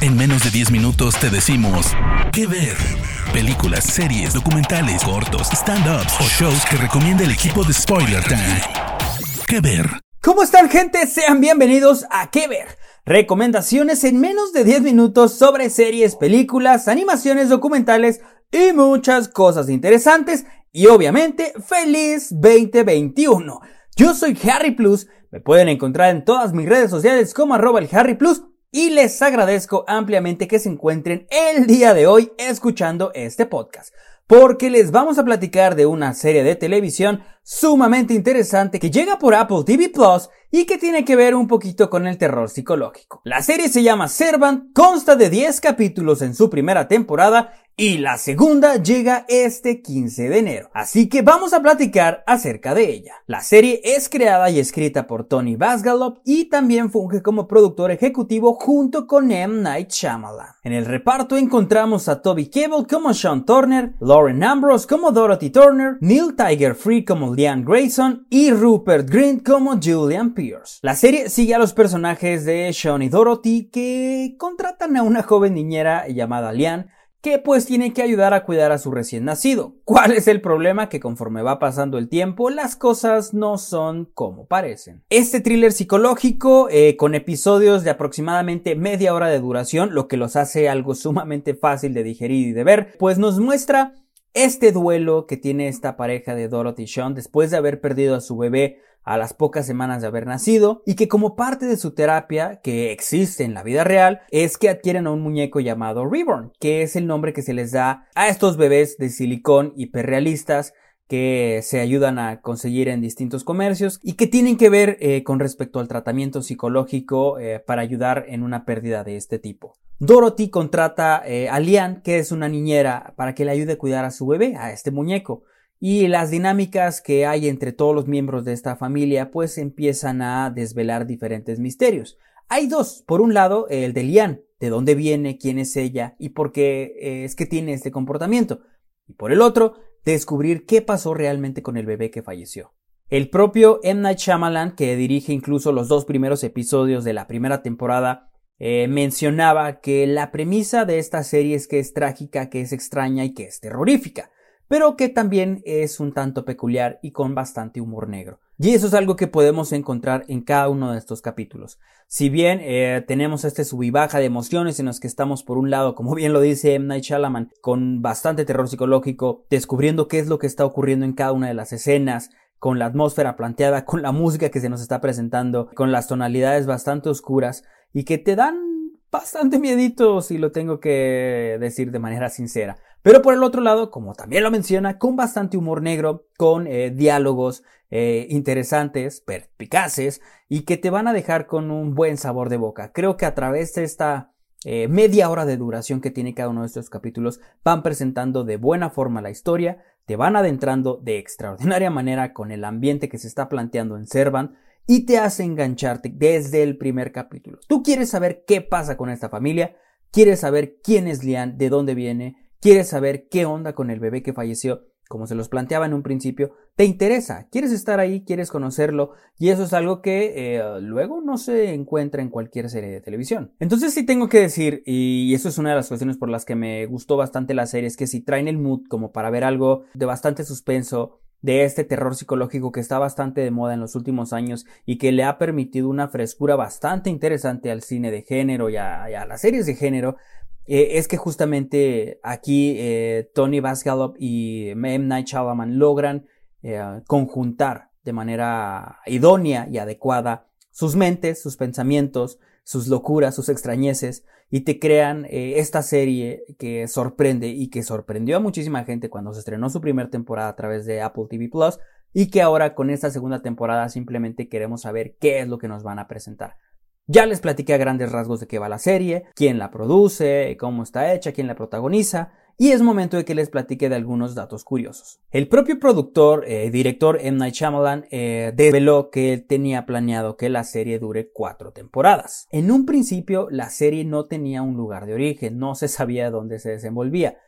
En menos de 10 minutos te decimos qué ver. Películas, series, documentales, cortos, stand-ups o shows que recomienda el equipo de Spoiler Time. ¿Qué ver? ¿Cómo están gente? Sean bienvenidos a ¿Qué ver? Recomendaciones en menos de 10 minutos sobre series, películas, animaciones, documentales y muchas cosas interesantes. Y obviamente, feliz 2021. Yo soy Harry Plus. Me pueden encontrar en todas mis redes sociales como arroba el Harry Plus y les agradezco ampliamente que se encuentren el día de hoy escuchando este podcast, porque les vamos a platicar de una serie de televisión sumamente interesante que llega por Apple TV Plus y que tiene que ver un poquito con el terror psicológico. La serie se llama Servant, consta de 10 capítulos en su primera temporada y la segunda llega este 15 de enero. Así que vamos a platicar acerca de ella. La serie es creada y escrita por Tony Basgalop y también funge como productor ejecutivo junto con M. Night Shyamalan. En el reparto encontramos a Toby Cable como Sean Turner, Lauren Ambrose como Dorothy Turner, Neil Tiger Free como Liam Grayson y Rupert Grint como Julian Pierce. La serie sigue a los personajes de Sean y Dorothy que contratan a una joven niñera llamada Lian que pues tiene que ayudar a cuidar a su recién nacido. ¿Cuál es el problema? Que conforme va pasando el tiempo, las cosas no son como parecen. Este thriller psicológico, eh, con episodios de aproximadamente media hora de duración, lo que los hace algo sumamente fácil de digerir y de ver, pues nos muestra este duelo que tiene esta pareja de Dorothy y Sean después de haber perdido a su bebé a las pocas semanas de haber nacido y que como parte de su terapia que existe en la vida real es que adquieren a un muñeco llamado Reborn, que es el nombre que se les da a estos bebés de silicón hiperrealistas que se ayudan a conseguir en distintos comercios y que tienen que ver eh, con respecto al tratamiento psicológico eh, para ayudar en una pérdida de este tipo. Dorothy contrata eh, a Lian, que es una niñera, para que le ayude a cuidar a su bebé, a este muñeco y las dinámicas que hay entre todos los miembros de esta familia pues empiezan a desvelar diferentes misterios. Hay dos, por un lado el de Lian, de dónde viene, quién es ella y por qué eh, es que tiene este comportamiento. Y por el otro, descubrir qué pasó realmente con el bebé que falleció. El propio M. Night Shyamalan, que dirige incluso los dos primeros episodios de la primera temporada, eh, mencionaba que la premisa de esta serie es que es trágica, que es extraña y que es terrorífica pero que también es un tanto peculiar y con bastante humor negro. Y eso es algo que podemos encontrar en cada uno de estos capítulos. Si bien eh, tenemos este sub y baja de emociones en los que estamos por un lado, como bien lo dice M. Night Shyamalan, con bastante terror psicológico, descubriendo qué es lo que está ocurriendo en cada una de las escenas, con la atmósfera planteada, con la música que se nos está presentando, con las tonalidades bastante oscuras y que te dan bastante miedito si lo tengo que decir de manera sincera. Pero por el otro lado, como también lo menciona, con bastante humor negro, con eh, diálogos eh, interesantes, perspicaces y que te van a dejar con un buen sabor de boca. Creo que a través de esta eh, media hora de duración que tiene cada uno de estos capítulos van presentando de buena forma la historia, te van adentrando de extraordinaria manera con el ambiente que se está planteando en Servant y te hace engancharte desde el primer capítulo. Tú quieres saber qué pasa con esta familia, quieres saber quién es Lian, de dónde viene, quieres saber qué onda con el bebé que falleció, como se los planteaba en un principio, te interesa, quieres estar ahí, quieres conocerlo, y eso es algo que eh, luego no se encuentra en cualquier serie de televisión. Entonces sí tengo que decir, y eso es una de las cuestiones por las que me gustó bastante la serie, es que si traen el mood como para ver algo de bastante suspenso, de este terror psicológico que está bastante de moda en los últimos años y que le ha permitido una frescura bastante interesante al cine de género y a, las series de género, eh, es que justamente aquí eh, Tony Basgalop y M. Night Shyamalan logran eh, conjuntar de manera idónea y adecuada sus mentes, sus pensamientos, sus locuras, sus extrañeces y te crean esta serie que sorprende y que sorprendió a muchísima gente cuando se estrenó su primera temporada a través de Apple TV Plus y que ahora con esta segunda temporada simplemente queremos saber qué es lo que nos van a presentar. Ya les platiqué a grandes rasgos de qué va la serie, quién la produce, cómo está hecha, quién la protagoniza, y es momento de que les platique de algunos datos curiosos. El propio productor, eh, director M. Night Shyamalan, eh, desveló que él tenía planeado que la serie dure cuatro temporadas. En un principio, la serie no tenía un lugar de origen, no se sabía dónde se desenvolvía.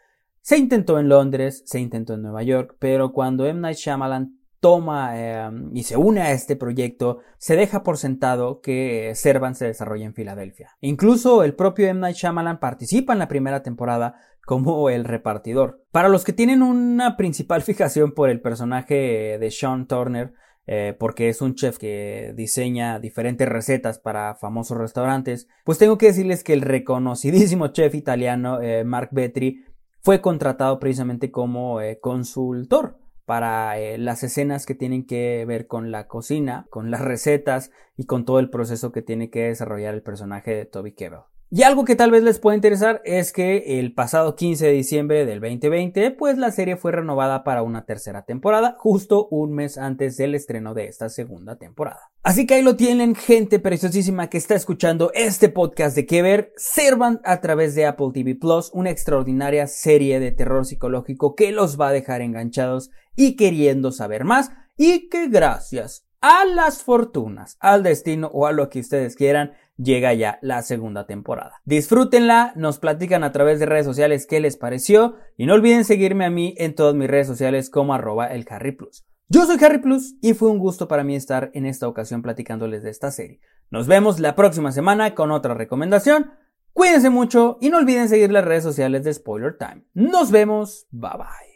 Se intentó en Londres, se intentó en Nueva York, pero cuando M. Night Shyamalan toma eh, y se une a este proyecto, se deja por sentado que Servan se desarrolla en Filadelfia. Incluso el propio M. Night Shyamalan participa en la primera temporada como el repartidor. Para los que tienen una principal fijación por el personaje de Sean Turner, eh, porque es un chef que diseña diferentes recetas para famosos restaurantes, pues tengo que decirles que el reconocidísimo chef italiano eh, Mark Betri fue contratado precisamente como consultor para eh, las escenas que tienen que ver con la cocina, con las recetas y con todo el proceso que tiene que desarrollar el personaje de Toby Kebbell. Y algo que tal vez les pueda interesar es que el pasado 15 de diciembre del 2020, pues la serie fue renovada para una tercera temporada, justo un mes antes del estreno de esta segunda temporada. Así que ahí lo tienen, gente preciosísima que está escuchando este podcast de que ver, a través de Apple TV Plus, una extraordinaria serie de terror psicológico que los va a dejar enganchados y queriendo saber más, y que gracias a las fortunas, al destino o a lo que ustedes quieran, llega ya la segunda temporada. Disfrútenla, nos platican a través de redes sociales qué les pareció y no olviden seguirme a mí en todas mis redes sociales como arroba el. Yo soy Harry Plus y fue un gusto para mí estar en esta ocasión platicándoles de esta serie. Nos vemos la próxima semana con otra recomendación. Cuídense mucho y no olviden seguir las redes sociales de Spoiler Time. Nos vemos, bye bye.